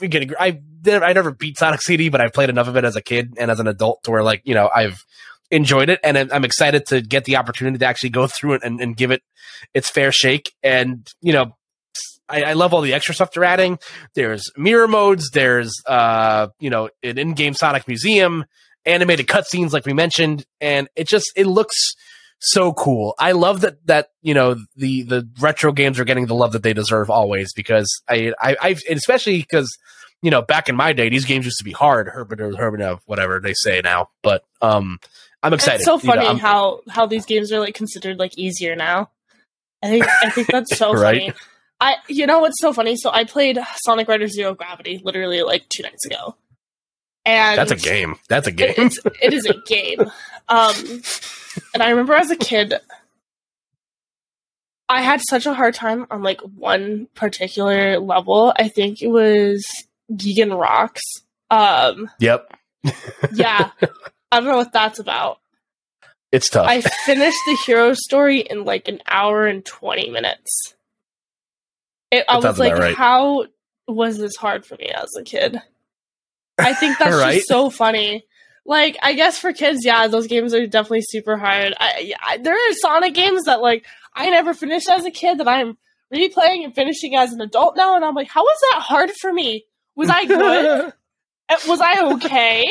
we get agree- I I never beat Sonic CD, but I played enough of it as a kid and as an adult to where like you know I've enjoyed it and I'm- excited to get the opportunity to actually go through it and, and give it its fair shake. And you know, I, I love all the extra stuff they're adding. There's mirror modes. There's uh you know an in-game Sonic museum animated cutscenes like we mentioned and it just it looks so cool i love that that you know the the retro games are getting the love that they deserve always because i i I've, especially because you know back in my day these games used to be hard herbert or herbert whatever they say now but um i'm excited It's so You know, funny how how these games are like considered like easier now. I think I think that's so Right. funny. I you know what's so funny? So I played Sonic Riders Zero Gravity literally like two nights ago, and that's a game that's a game it's, it is a game. Um, and I remember as a kid, I had such a hard time on like one particular level. I think it was Gigan Rocks. Um, yep yeah, I don't know what that's about. it's tough I finished the hero story in like an hour and 20 minutes. It, I was like, right. how was this hard for me as a kid? I think that's Right? just so funny. Like, I guess for kids, yeah, those games are definitely super hard. I, I- there are Sonic games that like I never finished as a kid that I'm replaying and finishing as an adult now, and I'm like, how was that hard for me? Was I good? Uh, was I okay?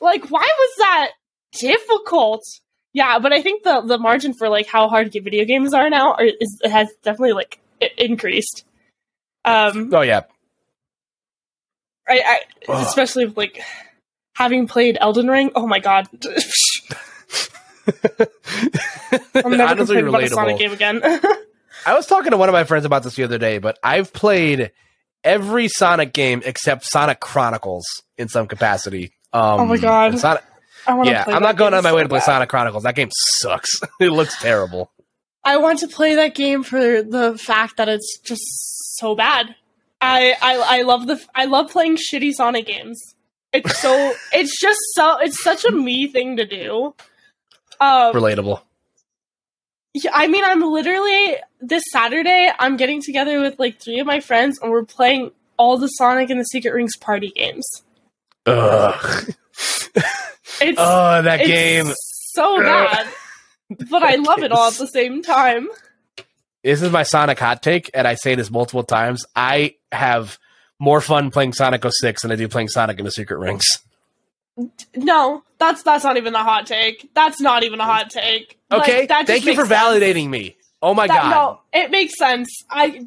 Like, why was that difficult? Yeah, but I think the the margin for like how hard video games are now are, is has definitely like i- increased. Um, oh yeah I, I especially with, like having played Elden Ring. Oh my god, I'm never Honestly, complaining about a Sonic game again. I was talking to one of my friends about this the other day, but I've played every Sonic game except Sonic Chronicles in some capacity. Um, Oh my God. and Sonic, I want yeah, I'm not going on my so way to play bad. Sonic Chronicles. That game sucks. it looks terrible. I want to play that game for the fact that it's just so bad. I I, I love the I love playing shitty Sonic games. It's so it's just so it's such a me thing to do. Um, Relatable. yeah, I mean, I'm literally this Saturday. I'm getting together with like three of my friends, and we're playing all the Sonic and the Secret Rings party games. Ugh. It's Oh, that it's game. so bad, but I love it all at the same time. This is my Sonic hot take, and I say this multiple times. I have more fun playing Sonic 06 than I do playing Sonic in the Secret Rings. No, that's that's not even a hot take. That's not even a hot take. Okay, just thank you for sense. validating me. Oh my That- god. No, it makes sense. I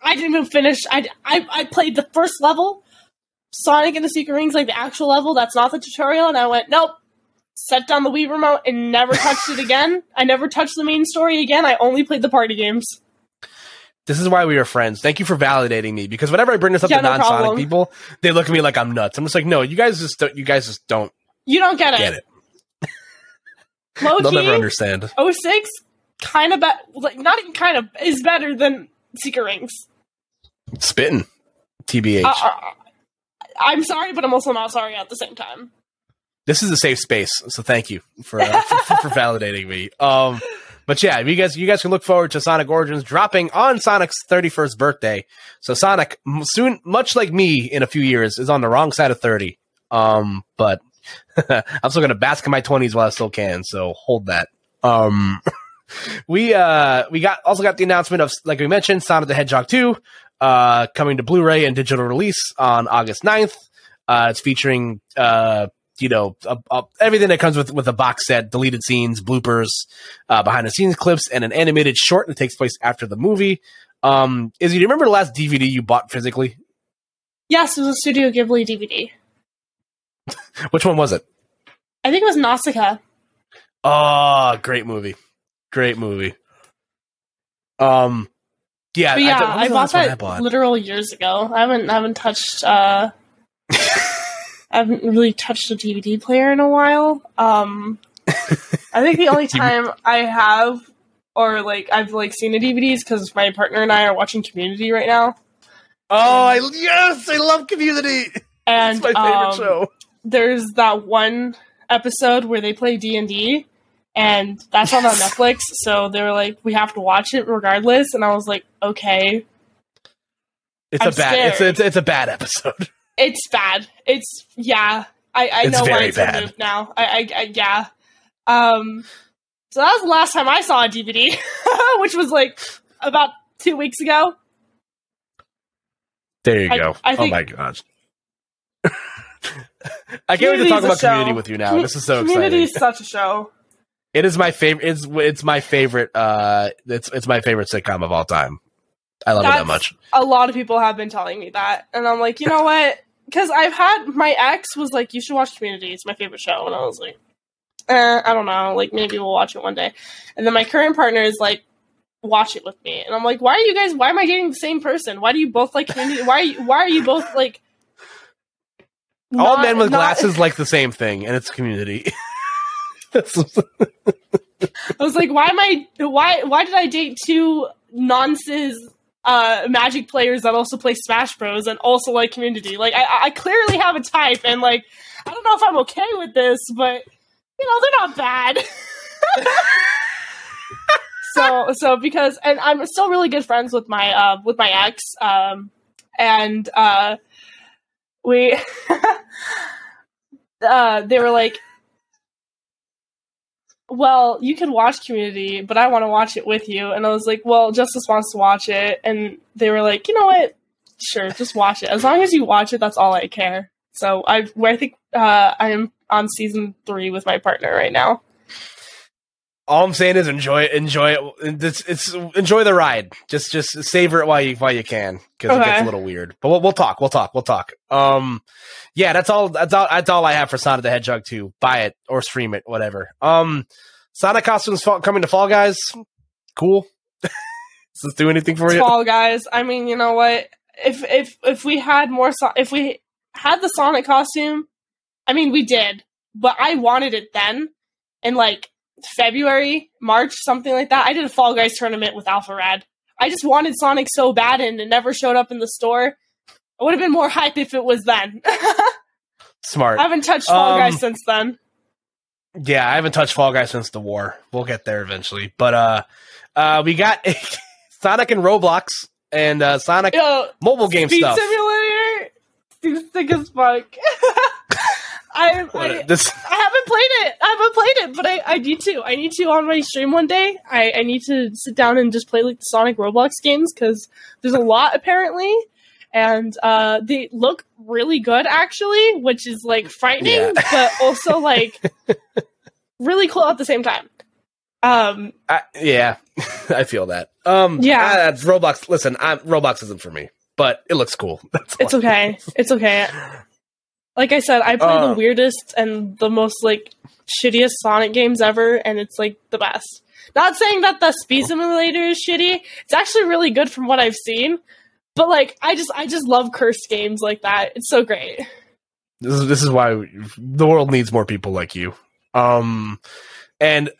I didn't even finish. I, I I played the first level, Sonic and the Secret Rings, like the actual level. That's not the tutorial, and I went nope. Set down the Wii remote and never touched it again. I never touched the main story again. I only played the party games. This is why we are friends. Thank you for validating me because whenever I bring this up Yeah, to no non-Sonic problem. people, they look at me like I'm nuts. I'm just like, no, you guys just don't, you guys just don't You don't get it. get it. Low They'll key, never understand. 06 kind of be- like not even kind of is better than Secret Rings. Spitting, tbh. Uh, uh, I'm sorry, but I'm also not sorry at the same time. this is a safe space, so thank you for uh, for, for validating me. Um, but yeah, you guys, you guys can look forward to Sonic Origins dropping on Sonic's 31st birthday. So Sonic, soon, much like me, in a few years, is on the wrong side of 30. Um, but I'm still gonna bask in my 20s while I still can. So hold that. Um, we uh we got also got the announcement of like we mentioned, Sonic the Hedgehog 2, uh, coming to Blu-ray and digital release on August 9th. Uh, it's featuring uh you know, uh, uh, everything that comes with with a box set, deleted scenes, bloopers, uh, behind the scenes clips, and an animated short that takes place after the movie. Um, Izzy, do you remember the last DVD you bought physically? Yes, it was a Studio Ghibli DVD. Which one was it? I think it was Nausicaa. Oh, great movie, great movie. Um, yeah, But yeah, was I, bought that I bought? literal years ago. I haven't I haven't touched uh I haven't really touched a DVD player in a while. Um I think the only time I have or like I've like seen a DVD is because my partner and I are watching Community right now. Oh, I, yes, I love Community. And It's my favorite um, show. there's that one episode where they play D and D, and that's on Netflix. So they were like, "We have to watch it regardless," and I was like, "Okay." It's I'm a bad. It's, it's it's a bad episode. It's bad. It's yeah. I I It's know why it's bad. removed now. I, I I yeah. Um. So that was the last time I saw a DVD, which was like about two weeks ago. There you I- go. I oh my gosh. I can't wait to talk about show. Community with you now. Commu- This is so Community exciting. is such a show. It is my favorite. It's it's my favorite. Uh, it's it's my favorite sitcom of all time. I love it that much. a lot of people have been telling me that, and I'm like, you know what? Because I've had my ex was like, you should watch Community. It's my favorite show, and I was like, eh, I don't know. Like maybe we'll watch it one day. And then my current partner is like, watch it with me, and I'm like, why are you guys? Why am I dating the same person? Why do you both like Community? Why are you, why are you both like? all not- men with not- glasses like the same thing, and it's Community. I was like, why am I? Why why did I date two nonsense uh, Magic players that also play Smash Bros and also like Community? Like, I, I clearly have a type, and like, I don't know if I'm okay with this, but you know, they're not bad. so so because and I'm still really good friends with my uh with my ex um and uh we uh they were like well you can watch community but i want to watch it with you. And i was like well justice wants to watch it. And they were like you know what? Sure just watch it. As long as you watch it that's all i care. So i i think uh i am on season three with my partner right now all I'm saying is enjoy it. Enjoy it. It's, it's enjoy the ride. Just just savor it while you while you can because it gets a little weird. But we'll, we'll talk. We'll talk. We'll talk. Um, yeah, that's all. That's all. That's all I have for Sonic the Hedgehog 2. Buy it or stream it, whatever. Um, Sonic costumes fall, coming to Fall Guys. Cool. Does this do anything for you? Fall Guys. I mean, you know what? If if if we had more, so- if we had the Sonic costume, I mean, we did, but I wanted it then, and like February, March, something like that. I did a Fall Guys tournament with Alpharad. I just wanted Sonic so bad, and it never showed up in the store. I would have been more hype if it was then. Smart. I haven't touched Fall Um, Guys since then. Yeah, I haven't touched Fall Guys since the war. We'll get there eventually. But uh, uh, we got Sonic and Roblox and uh, Sonic Yo, mobile game Speed stuff. Simulator seems sick as fuck. I, I this I haven't played it. I haven't played it, but I, I need to. I need to on my stream one day. I, I need to sit down and just play like the Sonic Roblox games because there's a lot apparently, and uh, they look really good actually, which is like frightening, Yeah. but also like really cool at the same time. Um, I, yeah, I feel that. Um, Yeah. ah, that's Roblox. Listen, I'm, Roblox isn't for me, but it looks cool. That's it's okay. It's okay. Like I said, I play Uh. the weirdest and the most like shittiest Sonic games ever, and it's like the best. Not saying that the Speed Simulator is shitty. It's actually really good from what I've seen. But like, I just I just love cursed games like that. It's so great. This is this is why the world needs more people like you. Um, and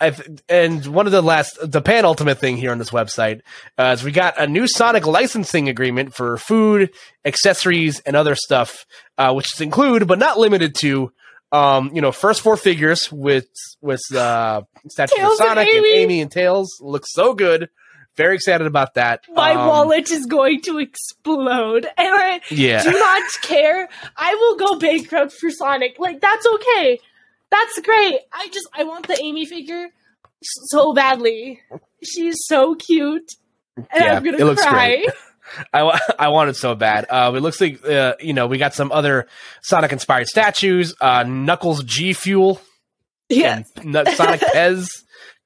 and one of the last the penultimate thing here on this website uh, is we got a new Sonic licensing agreement for food, accessories, and other stuff, uh, which include but not limited to. Um, you know, first four figures with with uh, statues of Tails and Sonic and Amy. Amy and Tails looks so good. Very excited about that. My Um, wallet is going to explode, and I Yeah, do not care. I will go bankrupt for Sonic. Like that's okay. That's great. I just I want the Amy figure so badly. She's so cute, and Yeah, I'm gonna cry. I want it so bad. Uh, it looks like uh, you know we got some other Sonic inspired statues. Uh, Knuckles G Fuel, Yeah, Sonic Pez,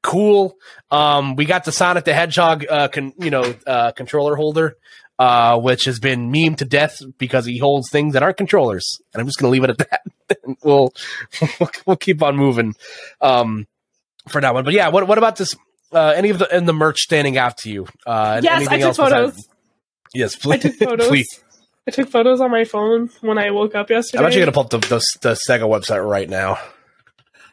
cool. Um, we got the Sonic the Hedgehog, uh, con- you know, uh, controller holder, uh, which has been meme to death because he holds things that aren't controllers. And I'm just gonna leave it at that. we'll, we'll keep on moving um, for that one. But yeah, what what about this? Uh, any of the in the merch standing out to you? Uh, yes, I took besides- photos. Yes, I took photos. please. I took photos on my phone when I woke up yesterday. I'm actually to pull up the, the, the Sega website right now.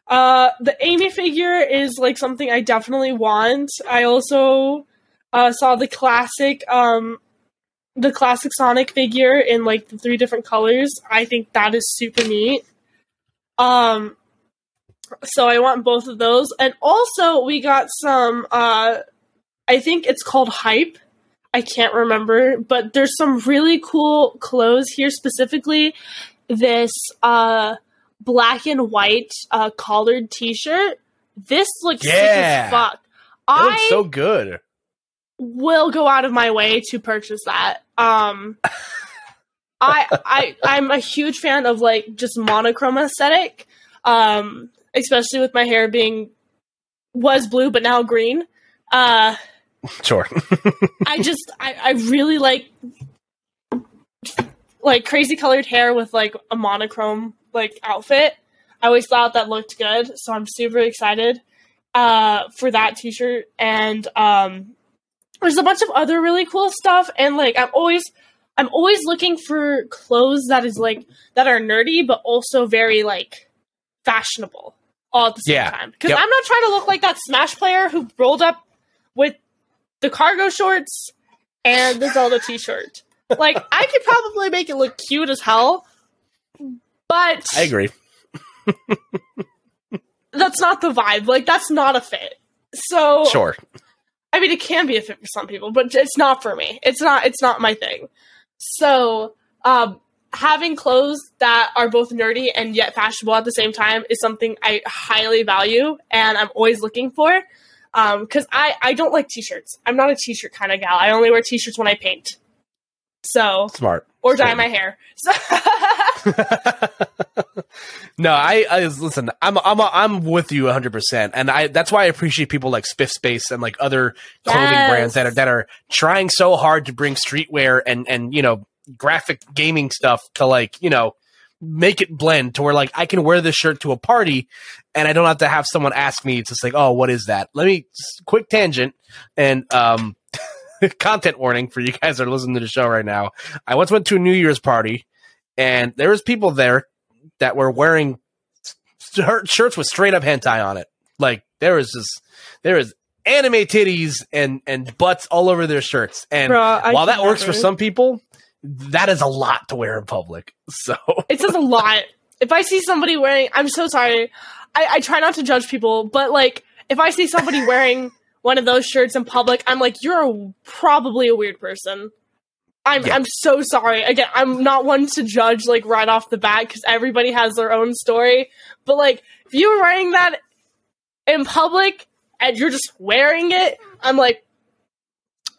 Uh, the Amy figure is like something I definitely want. I also uh, saw the classic, um, the classic Sonic figure in like the three different colors. I think that is super neat. Um, so I want both of those, and also we got some. Uh, I think it's called hype. I can't remember, but there's some really cool clothes here specifically. This uh black and white uh, collared T-shirt. This looks sick Yeah. as fuck. It I looks so good. will go out of my way to purchase that. Um, I I I'm a huge fan of like just monochrome aesthetic, um, especially with my hair being was blue but now green. Uh, Sure. I just I, I really like like crazy colored hair with like a monochrome like outfit. I always thought that looked good, so I'm super excited uh for that t-shirt and um there's a bunch of other really cool stuff and like I'm always I'm always looking for clothes that is like that are nerdy but also very like fashionable all at the same Yeah. time. Because Yep. I'm not trying to look like that Smash player who rolled up with the cargo shorts and the Zelda t-shirt. Like I could probably make it look cute as hell, but I agree. that's not the vibe. Like that's not a fit. So Sure. I mean, it can be a fit for some people, but it's not for me. It's not. It's not my thing. So, um, having clothes that are both nerdy and yet fashionable at the same time is something I highly value, and I'm always looking for. Um, because I I don't like t-shirts. I'm not a t-shirt kind of gal. I only wear t-shirts when I paint. So Smart. or dye Smart. my hair. So no, I, I listen. I'm I'm I'm with you 100, percent and I that's why I appreciate people like Spiff Space and like other clothing Yes. brands that are that are trying so hard to bring streetwear and and you know graphic gaming stuff to like you know make it blend to where like I can wear this shirt to a party and I don't have to have someone ask me to say, oh, what is that? Let me quick tangent and um. content warning for you guys that are listening to the show right now. I once went to a New Year's party and there was people there that were wearing shirts with straight up hentai on it. Like there was just there was anime titties and and butts all over their shirts. And while that works for some people, that is a lot to wear in public. So it says a lot. If I see somebody wearing, I'm so sorry. I, I try not to judge people, but like if I see somebody wearing one of those shirts in public, I'm like, you're a, probably a weird person. I'm Yeah. I'm so sorry. Again, I'm not one to judge like right off the bat because everybody has their own story. But like, if you were wearing that in public and you're just wearing it, I'm like,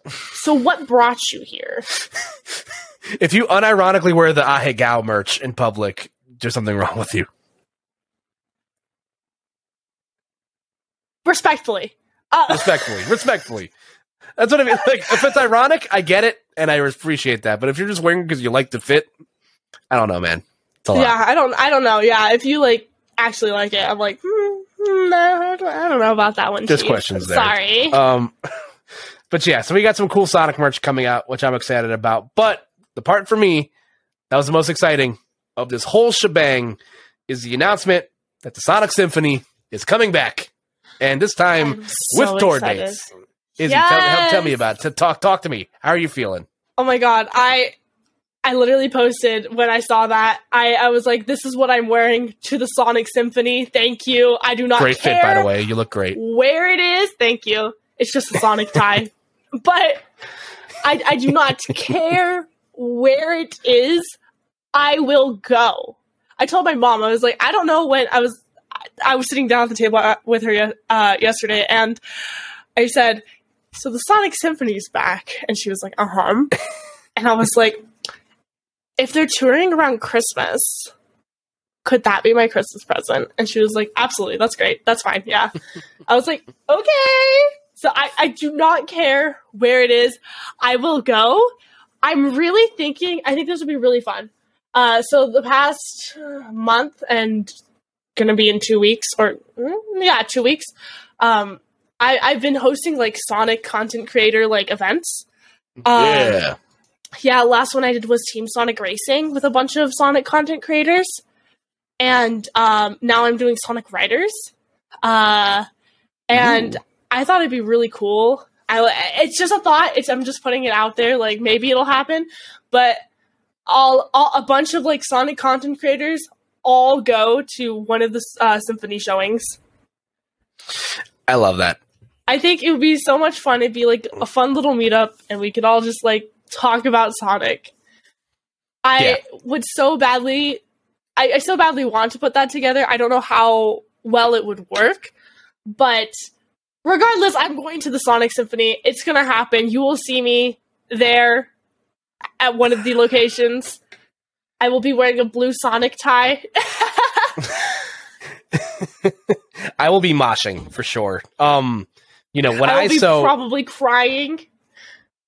so what brought you here? if you unironically wear the Ahegao merch in public, there's something wrong with you. Respectfully. Uh, Respectfully, respectfully. That's what I mean. Like, if it's ironic, I get it, and I appreciate that. But if you're just wearing because you like the fit, I don't know, man. It's a lot. yeah, I don't. I don't know. Yeah, if you like actually like it, I'm like, hmm, hmm, no, I don't, know about that one. Just Chief. questions there. Sorry. Um, but yeah, so we got some cool Sonic merch coming out, which I'm excited about. But the part for me that was the most exciting of this whole shebang is the announcement that the Sonic Symphony is coming back, and this time I'm so with tour excited. dates. Izzy, tell, me- help, tell me about it. Talk, talk to me. How are you feeling? Oh my god, I I literally posted when I saw that. I I was like, this is what I'm wearing to the Sonic Symphony. Thank you. I do not Great care fit, by the way. You look great. where it is. Thank you. It's just a Sonic tie, but I I do not care where it is. I will go. I told my mom I was like, I don't know when I was I was sitting down at the table uh, with her uh, yesterday, and I said, "So the Sonic Symphony's back," and she was like, "Uh huh," and I was like, "If they're touring around Christmas." Could that be my Christmas present? And she was like, Absolutely, that's great. That's fine. Yeah. I was like, Okay. So I, I do not care where it is. I will go. I'm really thinking, I think this would be really fun. Uh, so the past month and gonna be in two weeks or mm, yeah, two weeks. Um, I, I've been hosting like Sonic content creator like events. Um, yeah. yeah, last one I did was Team Sonic Racing with a bunch of Sonic content creators, and um, now I'm doing Sonic Riders. Uh, and Ooh. I thought it'd be really cool. I it's just a thought. It's I'm just putting it out there. Like maybe it'll happen, but all, all a bunch of like Sonic content creators all go to one of the uh, symphony showings. I love that. I think it would be so much fun. It'd be like a fun little meetup, and we could all just like talk about Sonic. I Yeah. would so badly, I, I so badly want to put that together. I don't know how well it would work, but regardless, I'm going to the Sonic Symphony. It's gonna happen. You will see me there at one of the locations. I will be wearing a blue Sonic tie. I will be moshing for sure. Um, you know, when I I, so probably crying,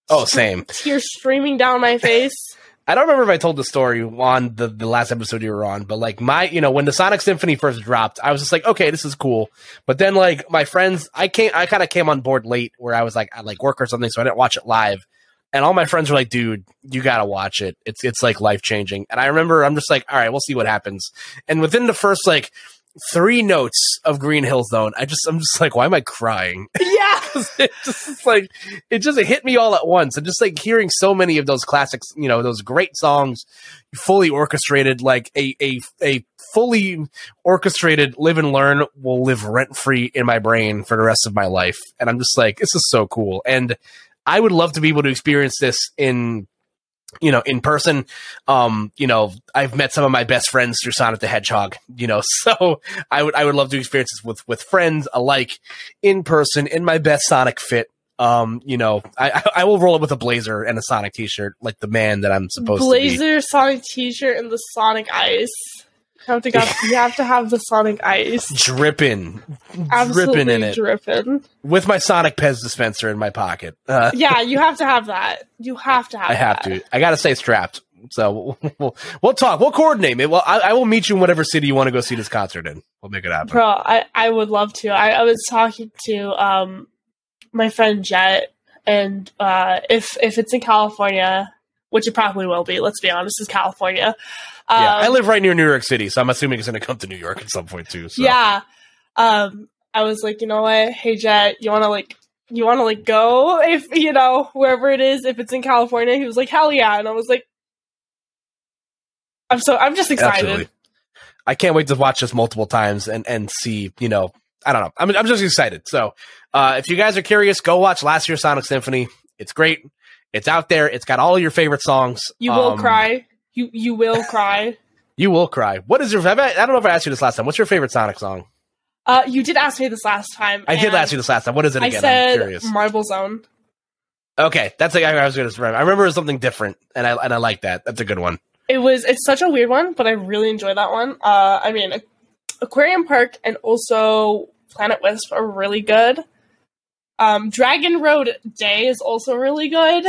oh same. tears streaming down my face. I don't remember if I told the story on the, the last episode you were on, but like my, you know, when the Sonic Symphony first dropped, I was just like, okay, this is cool. But then like my friends, I came, I kind of came on board late where I was like, I like work or something, so I didn't watch it live. And all my friends were like, dude, you gotta watch it. It's it's like life changing. And I remember I'm just like, all right, we'll see what happens. And within the first like three notes of Green Hill Zone, I just I'm just like, why am I crying? yeah. it just like it just hit me all at once and just like hearing so many of those classics you know those great songs fully orchestrated like a a, a fully orchestrated live and learn will live rent free in my brain for the rest of my life and i'm just like this is so cool and i would love to be able to experience this in you know, in person. Um, you know, I've met some of my best friends through Sonic the Hedgehog, you know, so I would I would love to experience this with with friends alike in person in my best Sonic fit. Um, you know, I I, will roll up with a blazer and a Sonic t-shirt like the man that I'm supposed to be. Blazer, Sonic T-shirt, and the Sonic Ice. You have to got, you have to have the Sonic Ice. Dripping, dripping in it dripping. with my Sonic Pez dispenser in my pocket. Uh, Yeah, you have to have that. You have to have. I have that. to. I gotta stay strapped. So we'll, we'll talk. We'll coordinate. It. Well, I, I will meet you in whatever city you want to go see this concert in. We'll make it happen. Bro, I, I would love to. I, I was talking to um my friend Jehtt, and uh, if if it's in California, which it probably will be. Let's be honest, it's California. Um, yeah, I live right near New York City, so I'm assuming it's going to come to New York at some point too. So. Yeah. Um, I was like, you know what? Hey, Jehtt, you want to like, you want to like go if you know wherever it is, if it's in California. He was like, hell yeah, and I was like, I'm so I'm just excited. Absolutely. I can't wait to watch this multiple times and and see. You know, I don't know. I'm I'm just excited. So, uh, if you guys are curious, go watch last year's Sonic Symphony. It's great. It's out there. It's got all your favorite songs. You will Um, cry. You you will cry. You will cry. What is your? Favorite? I don't know if I asked you this last time. What's your favorite Sonic song? Uh, you did ask me this last time. I did ask you this last time. What is it I again? I'm said curious. Marble Zone. Okay, that's like I was going to remember. I remember it was something different, and I and I like that. That's a good one. It was. It's such a weird one, but I really enjoy that one. Uh, I mean, Aquarium Park and also Planet Wisp are really good. Um, Dragon Road Day is also really good.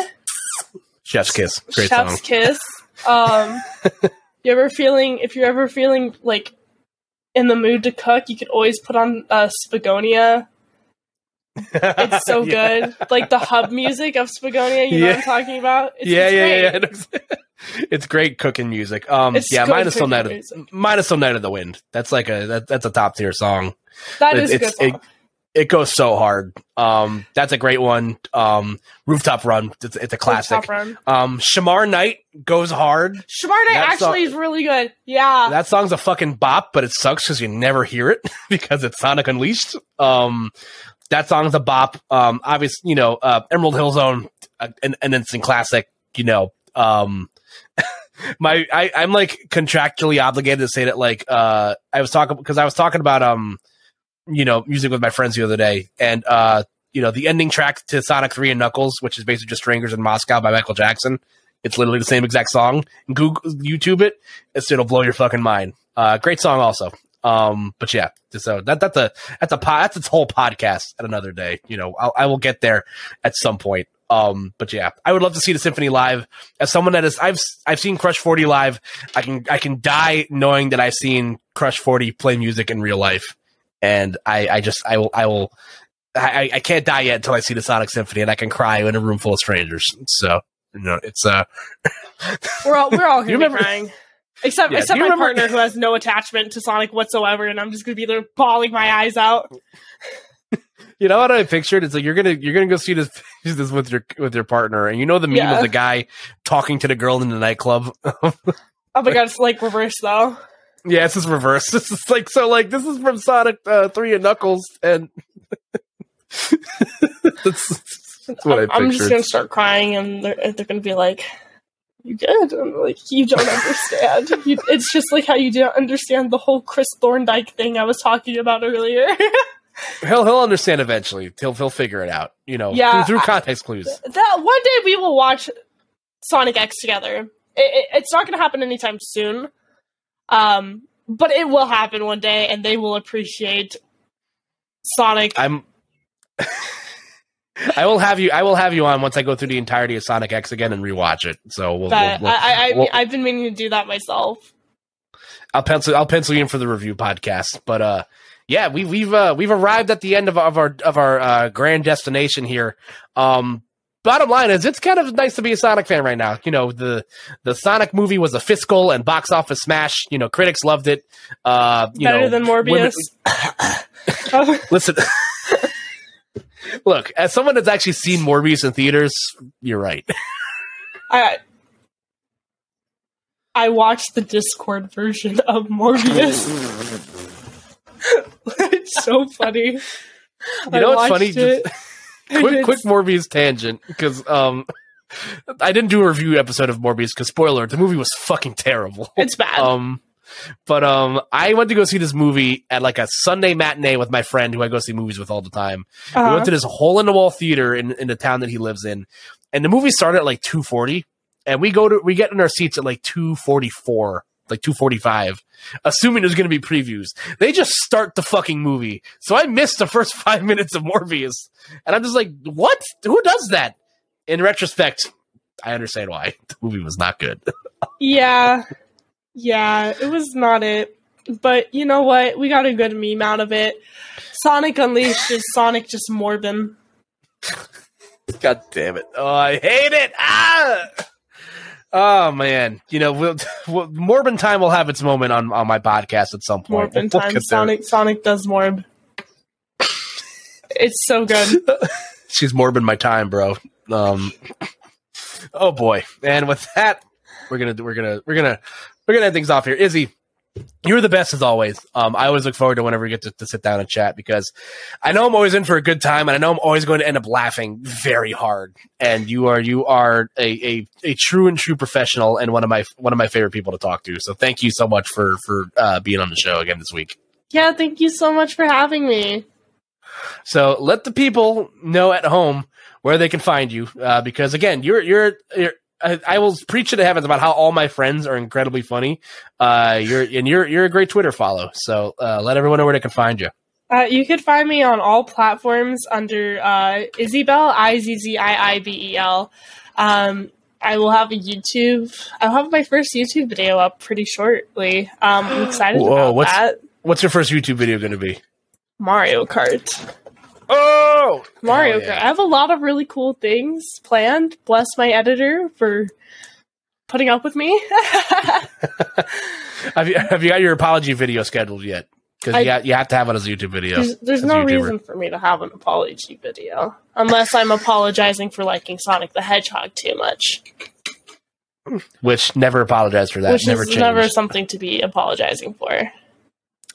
Chef's Kiss, great Chef's song. Kiss. Um, you ever feeling if you're ever feeling like in the mood to cook, you could always put on uh, Spagonia. It's so Yeah. good, like the hub music of Spagonia. You know what I'm talking about? It's, yeah, it's yeah, great. yeah, yeah. it's great cooking music. Um, It's yeah, minus some night, of, some Knight of the Wind. That's like a that, that's a top tier song. That It- is a good song. It goes so hard. Um, that's a great one. Um, rooftop run. It's, it's a classic. Top run. Um, Shamar Night goes hard. Shamar Night That song- actually is really good. Yeah. That song's a fucking bop, but it sucks because you never hear it because it's Sonic Unleashed. Um, that song's a bop. Um, obviously, you know, uh, Emerald Hill Zone, uh, an, an instant classic. You know, um, my I, I'm like contractually obligated to say that. Like, uh, I was talking because I was talking about um, you know, music with my friends the other day, and uh, you know, the ending track to Sonic Three and Knuckles, which is basically just "Strangers in Moscow" by Michael Jackson. It's literally the same exact song. Google YouTube it. It'll blow your fucking mind. Uh, great song also. Um, but yeah, so that that's a that's a po- that's its whole podcast at another day. You know, I'll, I will get there at some point. Um, but yeah, I would love to see the symphony live. As someone that is, I've I've seen Crush Forty live. I can I can die knowing that I've seen Crush Forty play music in real life, and I I just I will I will. I, I can't die yet until I see the Sonic Symphony, and I can cry in a room full of strangers. So, you know, it's uh, We're all we're all You gonna remember- crying. Except Yeah, except my remember- partner who has no attachment to Sonic whatsoever, and I'm just gonna be there bawling my eyes out. You know what I pictured? It's like you're gonna you're gonna go see this this with your with your partner, and you know the meme Yeah. of the guy talking to the girl in the nightclub. Oh my god, it's like reverse though. Yeah, it's just reverse. This is like so like this is from Sonic uh, Three and Knuckles, and that's, that's what I I'm, I'm just gonna start crying, and they're they're gonna be like, "You good?" And I'm like, "You don't understand. you, it's just like how you don't understand the whole Chris Thorndike thing I was talking about earlier." He'll he'll understand eventually. He'll he'll figure it out. You know, Yeah, through, through I- context clues. that one day we will watch Sonic X together. It, it, it's not going to happen anytime soon, um, but it will happen one day, and they will appreciate Sonic. I'm. I will have you. I will have you on once I go through the entirety of Sonic X again and rewatch it. So we'll. but we'll, we'll I, I, well- I've been meaning to do that myself. I'll pencil. I'll pencil you in for the review podcast. But uh, yeah, we've we've uh, we've arrived at the end of, of our of our uh, grand destination here. Um, bottom line is, it's kind of nice to be a Sonic fan right now. You know, the the Sonic movie was a fiscal and box office smash. You know, critics loved it. Uh, you Better know, than women- Morbius. listen. Look, as someone that's actually seen Morbius in theaters, you're right. I I watched the Discord version of Morbius. it's so funny. You know what's funny? it. Quick, quick Morbius tangent because um, I didn't do a review episode of Morbius because spoiler, the movie was fucking terrible. It's bad. Um, but um, I went to go see this movie at like a Sunday matinee with my friend who I go see movies with all the time. We Uh-huh. went to this hole in the wall theater in, in the town that he lives in, and the movie started at like two forty, and we go to we get in our seats at like two forty four. Like two forty five, assuming there's going to be previews. They just start the fucking movie, so I missed the first five minutes of Morbius, and I'm just like, "What? Who does that?" In retrospect, I understand why the movie was not good. Yeah. Yeah, it was not it. But you know what? We got a good meme out of it. Sonic Unleashed is Sonic just Morbin. God damn it! Oh, I hate it. Ah. Oh man, you know, we'll, we'll, Morbin time will have its moment on, on my podcast at some point. Morbin We'll time. Sonic Sonic does Morb. It's so good. She's Morbin my time, bro. Um, oh boy, and with that, we're gonna we're gonna we're gonna we're gonna end things off here. Izzy, you're the best as always. Um, I always look forward to whenever we get to, to sit down and chat because I know I'm always in for a good time, and I know I'm always going to end up laughing very hard. And you are you are a, a, a true and true professional, and one of my one of my favorite people to talk to. So thank you so much for for uh, being on the show again this week. Yeah, thank you so much for having me. So let the people know at home where they can find you, uh, because again, you're you're, you're I, I will preach to the heavens about how all my friends are incredibly funny. Uh, you're and you're you're a great Twitter follow. So uh, let everyone know where they can find you. Uh, you could find me on all platforms under uh, Izziibel, I Z Z I I B E L. Um, I will have a YouTube. I'll have my first YouTube video up pretty shortly. Um, I'm excited Whoa, about what's- that. What's your first YouTube video going to be? Mario Kart. Oh, Mario Hell Kart. yeah. I have a lot of really cool things planned. Bless my editor for putting up with me. Have you have you got your apology video scheduled yet? Because I- you, got- you have to have it as a YouTube video. There's, there's no reason for me to have an apology video unless I'm apologizing for liking Sonic the Hedgehog too much, Which never apologize for that. which never is change. never something to be apologizing for.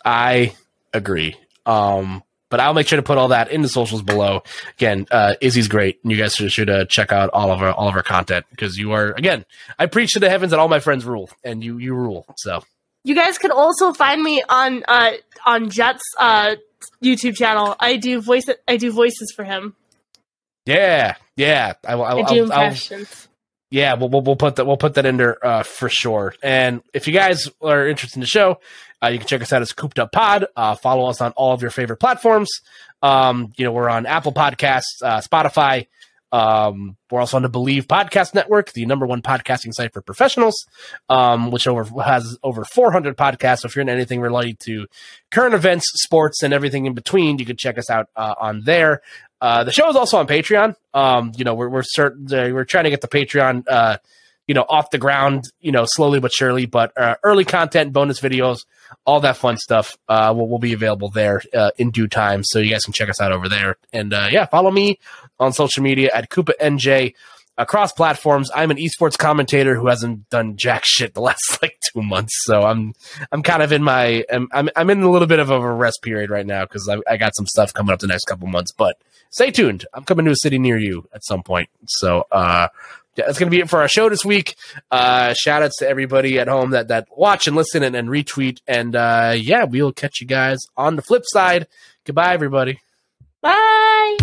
I agree. Um, but I'll make sure to put all that in the socials below. Again, uh, Izzy's great, and you guys should, should uh, check out all of our all of our content because you are again. I preach to the heavens that all my friends rule, and you you rule. So You guys can also find me on uh, on Jehtt's uh, YouTube channel. I do voice I do voices for him. yeah, yeah. I will. I'll, I do I'll, I'll, impressions. yeah, we'll, we'll we'll put that we'll put that in there uh, for sure. And if you guys are interested in the show, uh, you can check us out as Cooped Up Pod. Uh, follow us on all of your favorite platforms. Um, you know, we're on Apple Podcasts, uh, Spotify. Um, we're also on the Believe Podcast Network, the number one podcasting site for professionals, um, which over has over 400 podcasts. So if you're in anything related to current events, sports, and everything in between, you can check us out uh, on there. Uh, the show is also on Patreon. Um, you know, we're we're certain uh, we're trying to get the Patreon, uh, you know, off the ground, you know, slowly but surely. But uh, early content, bonus videos, all that fun stuff, uh, will, will be available there uh, in due time. So you guys can check us out over there. And uh, yeah, follow me on social media at Koopa NJ across platforms. I'm an esports commentator who hasn't done jack shit the last like two months, so I'm I'm kind of in my I'm I'm, in a little bit of a rest period right now because I, I got some stuff coming up the next couple months. But stay tuned. I'm coming to a city near you at some point. So uh, that's gonna be it for our show this week. Uh, shout outs to everybody at home that that watch and listen and, and retweet. And uh, yeah, we'll catch you guys on the flip side. Goodbye, everybody. Bye.